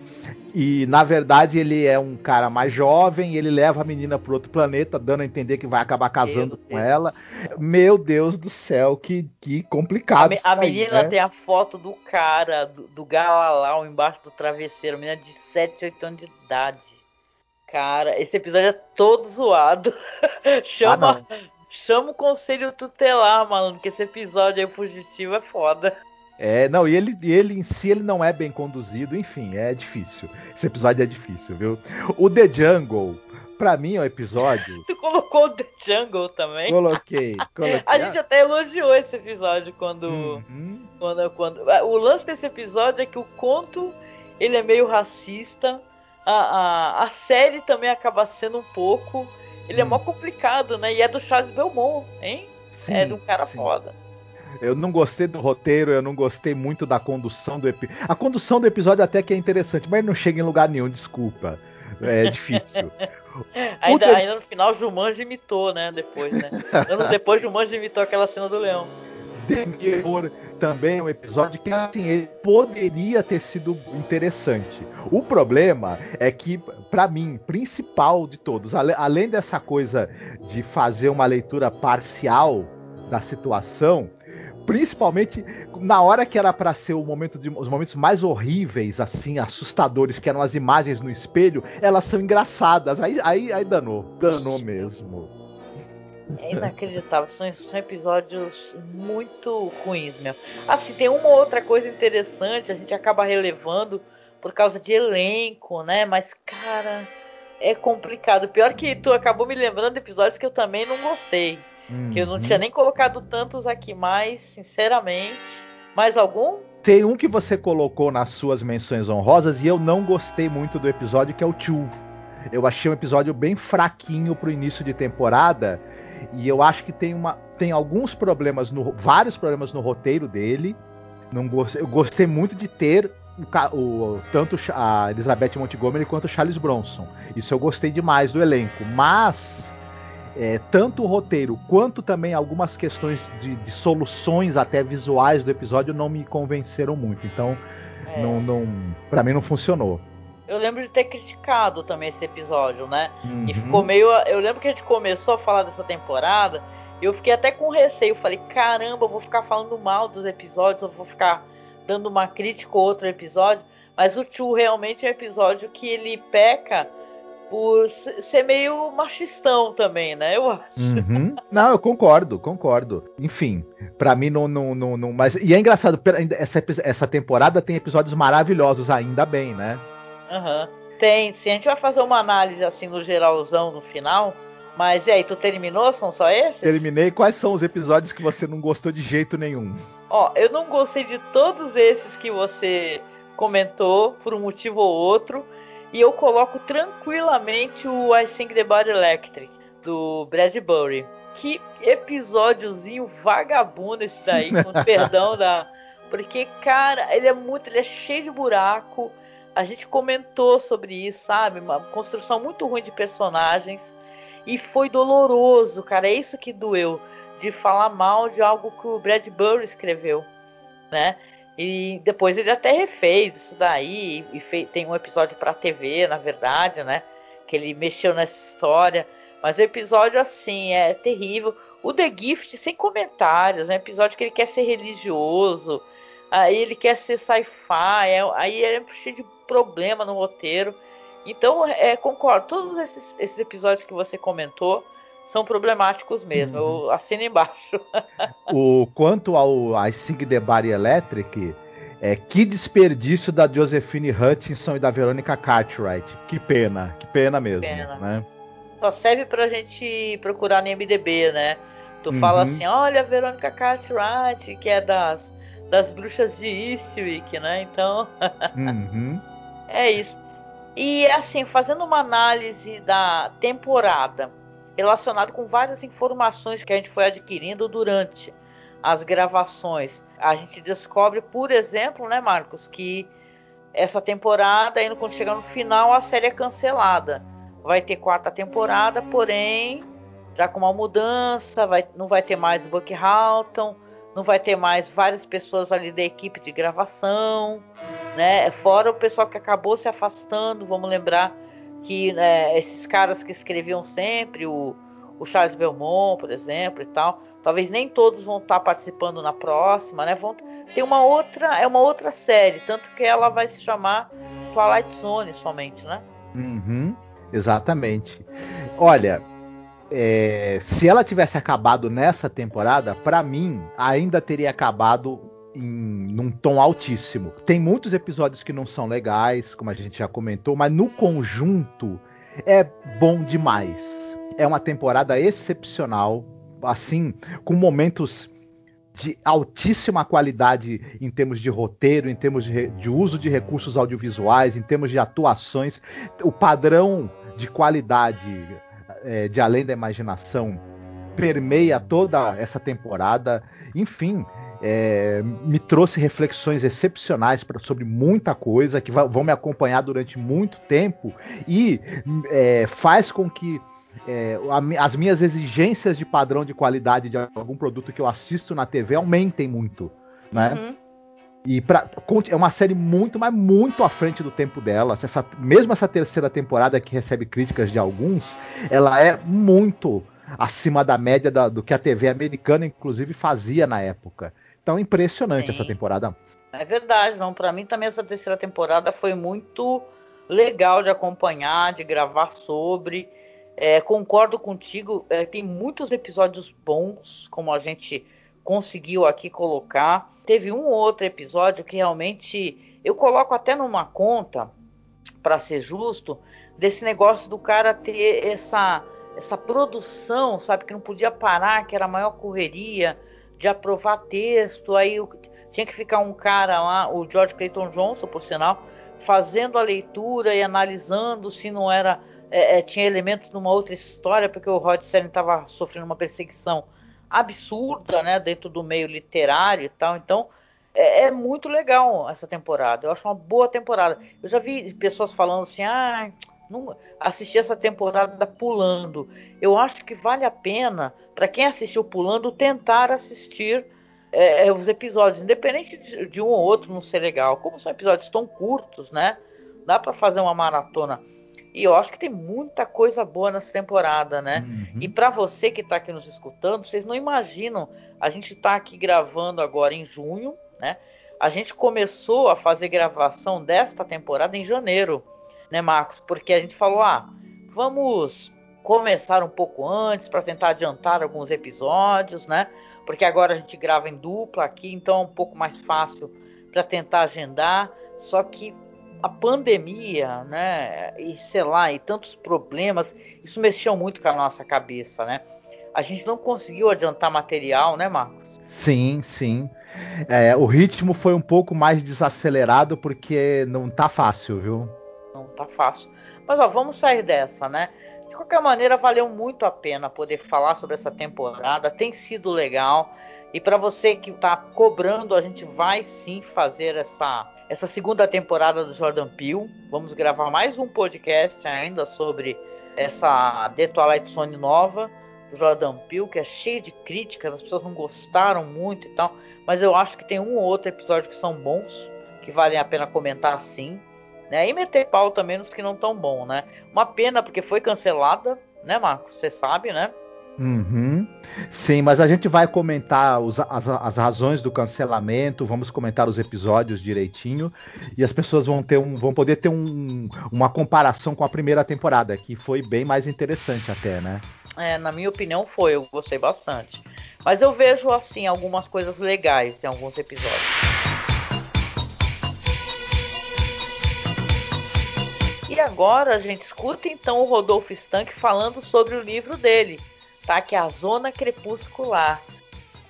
E na verdade ele é um cara mais jovem ele leva a menina para outro planeta, dando a entender que vai acabar casando com ela. Meu Deus do céu, que, que A, complicado. a aí, menina né? tem a foto do cara, do, do Galalau embaixo do travesseiro. A menina de 7, 8 anos de idade. Cara, esse episódio é todo zoado. chama, Ah, chama o conselho tutelar, malandro, que esse episódio aí fugitivo é foda. É, não, e ele, e ele em si ele não é bem conduzido, enfim, é difícil. Esse episódio é difícil, viu? O The Jungle, pra mim é um episódio. Tu colocou o The Jungle também? Coloquei, coloquei. A gente até elogiou esse episódio quando. Uhum. Quando, quando, o lance desse episódio é que o conto ele é meio racista, a, a, a série também acaba sendo um pouco. Ele é Hum. mó complicado, né? E é do Charles Belmont, hein? Sim, é de um cara sim. foda. Eu não gostei do roteiro, eu não gostei muito da condução do episódio. A condução do episódio até que é interessante, mas não chega em lugar nenhum, desculpa. É difícil. Ainda, ainda no final, Jumanji imitou, né? Depois, né? Anos depois, Jumanji imitou aquela cena do leão. Demi-Moore também é um episódio que assim, ele poderia ter sido interessante. O problema é que, para mim, principal de todos, além dessa coisa de fazer uma leitura parcial da situação, principalmente na hora que era para ser o momento de, os momentos mais horríveis, assim, assustadores, que eram as imagens no espelho, elas são engraçadas. Aí, aí, aí danou, danou mesmo. É inacreditável, são, são episódios muito ruins mesmo. Assim, tem uma outra coisa interessante, a gente acaba relevando por causa de elenco, né? Mas, cara, é complicado. Pior que tu acabou me lembrando de episódios que eu também não gostei. Que eu não Uhum. tinha nem colocado tantos aqui mais, sinceramente. Mais algum? Tem um que você colocou nas suas menções honrosas e eu não gostei muito do episódio, que é o Tio. Eu achei um episódio bem fraquinho pro início de temporada. E eu acho que tem, uma, tem alguns problemas, no, vários problemas no roteiro dele. Não gostei, eu gostei muito de ter o, o- tanto a Elizabeth Montgomery quanto o Charles Bronson. Isso eu gostei demais do elenco. Mas é, tanto o roteiro quanto também algumas questões de, de soluções até visuais do episódio não me convenceram muito. Então, É, não, não, para mim não funcionou. Eu lembro de ter criticado também esse episódio, né? E Uhum. ficou meio. Eu lembro que a gente começou a falar dessa temporada. E eu fiquei até com receio. Falei, caramba, eu vou ficar falando mal dos episódios, eu vou ficar dando uma crítica ou outro episódio. Mas o Chu realmente é um episódio que ele peca por se- ser meio machistão também, né? Eu acho. Uhum. Não, eu concordo, concordo. Enfim, pra mim não, não, não, não- Mas e é engraçado, essa, essa temporada tem episódios maravilhosos ainda bem, né? Aham. Tem, sim. A gente vai fazer uma análise assim no geralzão no final. Mas e aí, tu terminou? São só esses? Terminei. Quais são os episódios que você não gostou de jeito nenhum? Ó, eu não gostei de todos esses que você comentou, por um motivo ou outro. E eu coloco tranquilamente o I Sing the Body Electric, do Bradbury. Que episódiozinho vagabundo esse daí, com perdão da. Porque, cara, ele é muito. Ele é cheio de buraco. A gente comentou sobre isso, sabe? Uma construção muito ruim de personagens. E foi doloroso, cara. É isso que doeu. De falar mal de algo que o Bradbury escreveu, né? E depois ele até refez isso daí. E fei- tem um episódio pra TV, na verdade, né? Que ele mexeu nessa história. Mas o episódio, assim, é terrível. O The Gift, sem comentários. É um episódio que ele quer ser religioso. Aí ele quer ser sci-fi. é- aí é cheio de problema no roteiro. Então, é, concordo. Todos esses, esses episódios que você comentou são problemáticos mesmo. Eu assino embaixo. O quanto ao I Sing the Body Electric, é que desperdício da Josephine Hutchinson e da Veronica Cartwright. Que pena, que pena mesmo, Pena. né? Só serve pra gente procurar no MDB, né? Tu Uhum. fala assim, olha a Verônica Cartwright, que é das, das bruxas de Eastwick, né? Então, Uhum. é isso. E assim, fazendo uma análise da temporada, relacionado com várias informações que a gente foi adquirindo durante as gravações, a gente descobre, por exemplo, né, Marcos, que essa temporada, ainda quando chegar no final, a série é cancelada. Vai ter quarta temporada, porém, já com uma mudança, vai, não vai ter mais Buck Halton, não vai ter mais várias pessoas ali da equipe de gravação, né? Fora o pessoal que acabou se afastando, vamos lembrar que né, esses caras que escreviam sempre, o, o Charles Belmont, por exemplo, e tal, talvez nem todos vão estar participando na próxima, né? Vão ter uma outra, é uma outra série, tanto que ela vai se chamar Twilight Zone somente, né? Uhum, exatamente. Olha, é, se ela tivesse acabado nessa temporada, pra mim ainda teria acabado em num tom altíssimo. Tem muitos episódios que não são legais, como a gente já comentou, mas no conjunto é bom demais. É uma temporada excepcional, assim, com momentos de altíssima qualidade em termos de roteiro, em termos de, de uso de recursos audiovisuais, em termos de atuações. O padrão de qualidade é, de Além da Imaginação permeia toda essa temporada. Enfim, é, me trouxe reflexões excepcionais pra, sobre muita coisa que vão me acompanhar durante muito tempo e é, faz com que é, a as minhas exigências de padrão de qualidade de algum produto que eu assisto na TV aumentem muito, né? Uhum. E pra, é uma série muito, mas muito à frente do tempo dela. Essa, mesmo essa terceira temporada que recebe críticas de alguns, ela é muito acima da média da- do que a TV americana, inclusive, fazia na época. Então, impressionante Sim. essa temporada. É verdade, não. Para mim também essa terceira temporada foi muito legal de acompanhar, de gravar sobre. É, concordo contigo, é, tem muitos episódios bons, como a gente conseguiu aqui colocar. Teve um ou outro episódio que realmente eu coloco até numa conta, para ser justo, desse negócio do cara ter essa essa produção, sabe, que não podia parar, que era a maior correria de aprovar texto, aí o- tinha que ficar um cara lá, o George Clayton Johnson, por sinal, fazendo a leitura e analisando se não era é, é, tinha elementos de uma outra história, porque o Rod Serling estava sofrendo uma perseguição absurda, né, dentro do meio literário e tal. Então é, é muito legal essa temporada. Eu acho uma boa temporada. Eu já vi pessoas falando assim, ah, não assisti essa temporada pulando. Eu acho que vale a pena para quem assistiu pulando tentar assistir é, os episódios, independente de, de um ou outro não ser legal. Como são episódios tão curtos, né? Dá para fazer uma maratona. E eu acho que tem muita coisa boa nessa temporada, né? Uhum. E para você que está aqui nos escutando, vocês não imaginam, a gente está aqui gravando agora em junho, né? A gente começou a fazer gravação desta temporada em janeiro, né, Marcos? Porque a gente falou, ah, vamos começar um pouco antes para tentar adiantar alguns episódios, né? Porque agora a gente grava em dupla aqui, então é um pouco mais fácil para tentar agendar. Só que a pandemia, né, e sei lá, e tantos problemas, isso mexeu muito com a nossa cabeça, né? A gente não conseguiu adiantar material, né, Marcos? Sim, sim. É, o ritmo foi um pouco mais desacelerado porque não tá fácil, viu? Não tá fácil. Mas ó, vamos sair dessa, né? De qualquer maneira, valeu muito a pena poder falar sobre essa temporada. Tem sido legal. E para você que tá cobrando, a gente vai sim fazer essa, essa segunda temporada do Jordan Peele. Vamos gravar mais um podcast ainda sobre essa The Twilight Zone nova do Jordan Peele, que é cheio de críticas, as pessoas não gostaram muito e tal. Mas eu acho que tem um ou outro episódio que são bons, que valem a pena comentar sim né? E meter pau também nos que não tão bom, né? Uma pena porque foi cancelada, né, Marcos? Você sabe, né? Uhum. Sim, mas a gente vai comentar os- as, as razões do cancelamento, vamos comentar os episódios direitinho e as pessoas vão ter um, vão poder ter um- uma comparação com a primeira temporada, que foi bem mais interessante até, né? É, na minha opinião foi, eu gostei bastante. Mas eu vejo assim algumas coisas legais em alguns episódios. Agora, gente, escuta então o Rodolfo Stank falando sobre o livro dele, tá? Que é a Zona Crepuscular.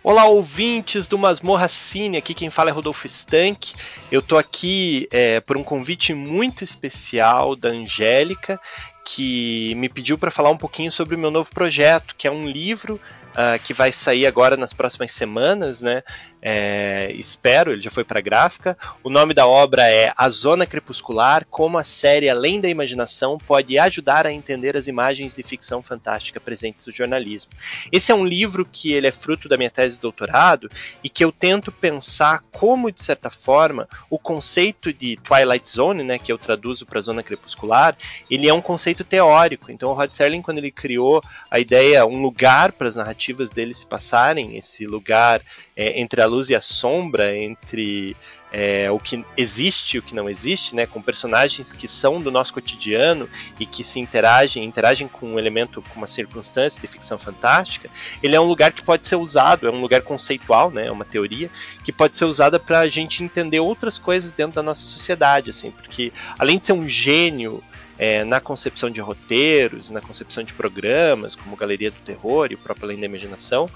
Olá, ouvintes do Masmorra Cine, aqui quem fala é Rodolfo Stank. Eu tô aqui é, por um convite muito especial da Angélica, que me pediu para falar um pouquinho sobre o meu novo projeto, que é um livro ah, que vai sair agora nas próximas semanas, né? É, espero, ele já foi para gráfica. O nome da obra é A Zona Crepuscular: Como a série Além da Imaginação pode ajudar a entender as imagens de ficção fantástica presentes no jornalismo. Esse é um livro que ele é fruto da minha tese de doutorado e que eu tento pensar como, de certa forma, o conceito de Twilight Zone, né, que eu traduzo para zona crepuscular, ele é um conceito teórico. Então, o Rod Serling, quando ele criou a ideia, um lugar para as narrativas dele se passarem, esse lugar é, entre a luz e a sombra, entre é, o que existe e o que não existe, né, com personagens que são do nosso cotidiano e que se interagem, interagem com um elemento, com uma circunstância de ficção fantástica, ele é um lugar que pode ser usado, é um lugar conceitual, né, é uma teoria que pode ser usada para a gente entender outras coisas dentro da nossa sociedade, assim, porque além de ser um gênio é, na concepção de roteiros, na concepção de programas, como Galeria do Terror e o próprio Além da Imaginação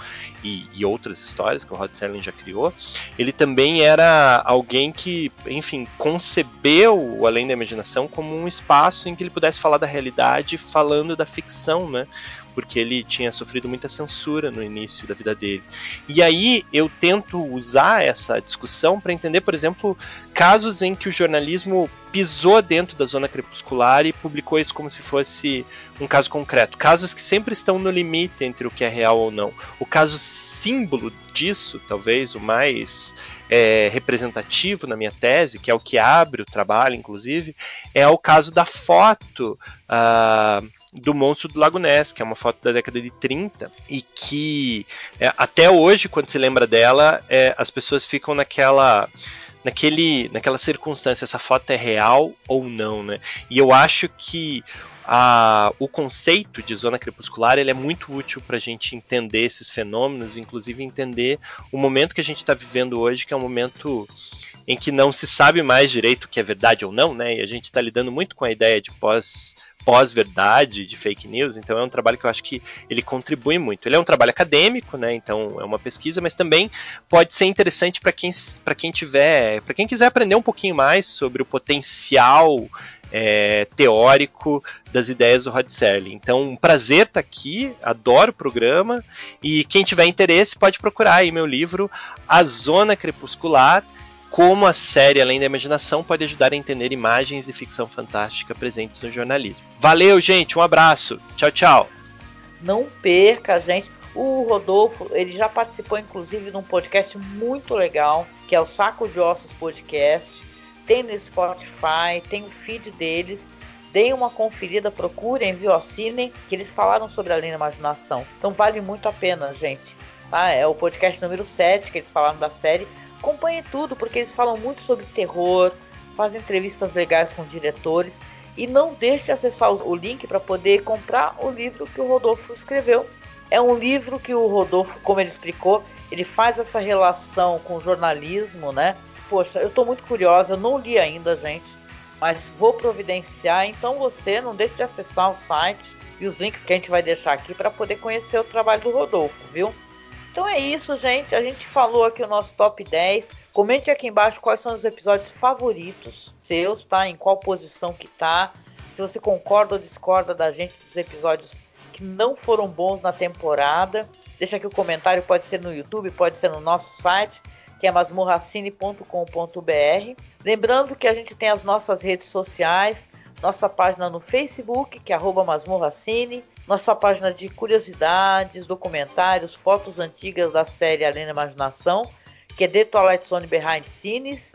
e, e outras histórias que o Rod Serling já criou, ele também era alguém que, enfim, concebeu o Além da Imaginação como um espaço em que ele pudesse falar da realidade falando da ficção, né? Porque ele tinha sofrido muita censura no início da vida dele. E aí eu tento usar essa discussão para entender, por exemplo, casos em que o jornalismo pisou dentro da zona crepuscular e publicou isso como se fosse um caso concreto. Casos que sempre estão no limite entre o que é real ou não. O caso símbolo disso, talvez o mais é, representativo na minha tese, que é o que abre o trabalho, inclusive, é o caso da foto. ah, do Monstro do Lago Ness, que é uma foto da década de 30 e que é, até hoje, quando se lembra dela, é, as pessoas ficam naquela naquele, naquela circunstância, essa foto é real ou não, né? E eu acho que a, o conceito de zona crepuscular ele é muito útil para a gente entender esses fenômenos, inclusive entender o momento que a gente está vivendo hoje, que é um momento em que não se sabe mais direito o que é verdade ou não, né? E a gente está lidando muito com a ideia de pós pós-verdade, de fake news, então é um trabalho que eu acho que ele contribui muito. Ele é um trabalho acadêmico, né? Então é uma pesquisa, mas também pode ser interessante para quem para quem tiver, para quem quiser aprender um pouquinho mais sobre o potencial é, teórico das ideias do Rod Serling. Então, um prazer estar aqui, adoro o programa e quem tiver interesse pode procurar aí meu livro A Zona Crepuscular como a série Além da Imaginação pode ajudar a entender imagens e ficção fantástica presentes no jornalismo. Valeu, gente, um abraço. Tchau, tchau. Não perca, gente. O Rodolfo, ele já participou inclusive de um podcast muito legal, que é o Saco de Ossos Podcast. Tem no Spotify, tem o feed deles. Deem uma conferida, procurem, viu? Assinem, que eles falaram sobre Além da Imaginação. Então vale muito a pena, gente. Tá? É o podcast número 7 que eles falaram da série. Acompanhe tudo, porque eles falam muito sobre terror, fazem entrevistas legais com diretores. E não deixe de acessar o link para poder comprar o livro que o Rodolfo escreveu. É um livro que o Rodolfo, como ele explicou, ele faz essa relação com o jornalismo, né? Poxa, eu estou muito curiosa, eu não li ainda, gente, mas vou providenciar. Então você não deixe de acessar o site e os links que a gente vai deixar aqui para poder conhecer o trabalho do Rodolfo, viu? Então é isso, gente. A gente falou aqui o nosso top 10. Comente aqui embaixo quais são os episódios favoritos seus, tá? Em qual posição que tá. Se você concorda ou discorda da gente dos episódios que não foram bons na temporada. Deixa aqui o comentário, pode ser no YouTube, pode ser no nosso site, que é masmorracine.com.br. Lembrando que a gente tem as nossas redes sociais, nossa página no Facebook, que é arroba masmorracine, nossa página de curiosidades, documentários, fotos antigas da série Além da Imaginação, que é The Twilight Zone Behind Scenes.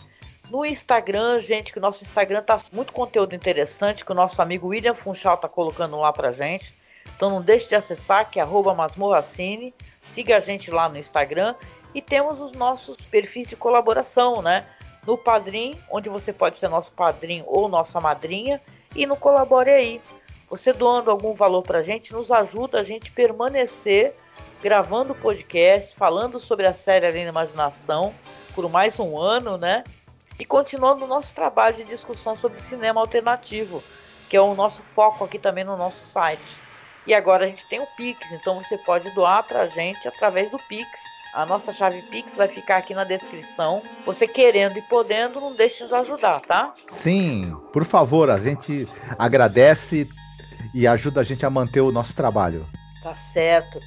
No Instagram, gente, que o nosso Instagram tá muito conteúdo interessante, que o nosso amigo William Funchal tá colocando lá pra gente. Então não deixe de acessar, que é arroba masmorracine. Siga a gente lá no Instagram. E temos os nossos perfis de colaboração, né? No Padrim, onde você pode ser nosso padrinho ou nossa madrinha. E no Colabore Aí. Você doando algum valor pra gente nos ajuda a gente permanecer gravando podcast, falando sobre a série Além da Imaginação por mais um ano, né? E continuando o nosso trabalho de discussão sobre cinema alternativo, que é o nosso foco aqui também no nosso site. E agora a gente tem o Pix, então você pode doar pra gente através do Pix. A nossa chave Pix vai ficar aqui na descrição. Você querendo e podendo, não deixe de nos ajudar, tá? Sim, por favor, a gente agradece e ajuda a gente a manter o nosso trabalho. Tá certo.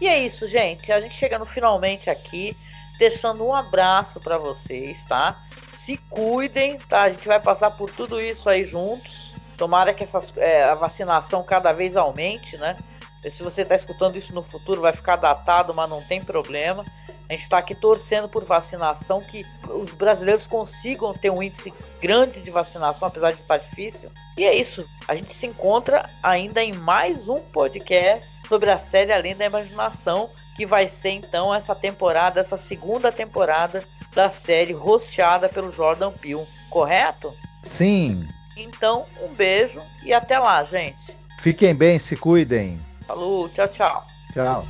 E é isso, gente. A gente chega no finalmente aqui, deixando um abraço pra vocês, tá? Se cuidem, tá? A gente vai passar por tudo isso aí juntos. Tomara que essas, é, a vacinação cada vez aumente, né? Se você está escutando isso no futuro, vai ficar datado, mas não tem problema. A gente está aqui torcendo por vacinação, que os brasileiros consigam ter um índice grande de vacinação, apesar de estar difícil. E é isso. A gente se encontra ainda em mais um podcast sobre a série Além da Imaginação, que vai ser então essa temporada, essa segunda temporada da série rosteada pelo Jordan Peele, correto? Sim, Então, um beijo e até lá, gente. fiquem bem, se cuidem. Falou, tchau, tchau. Tchau.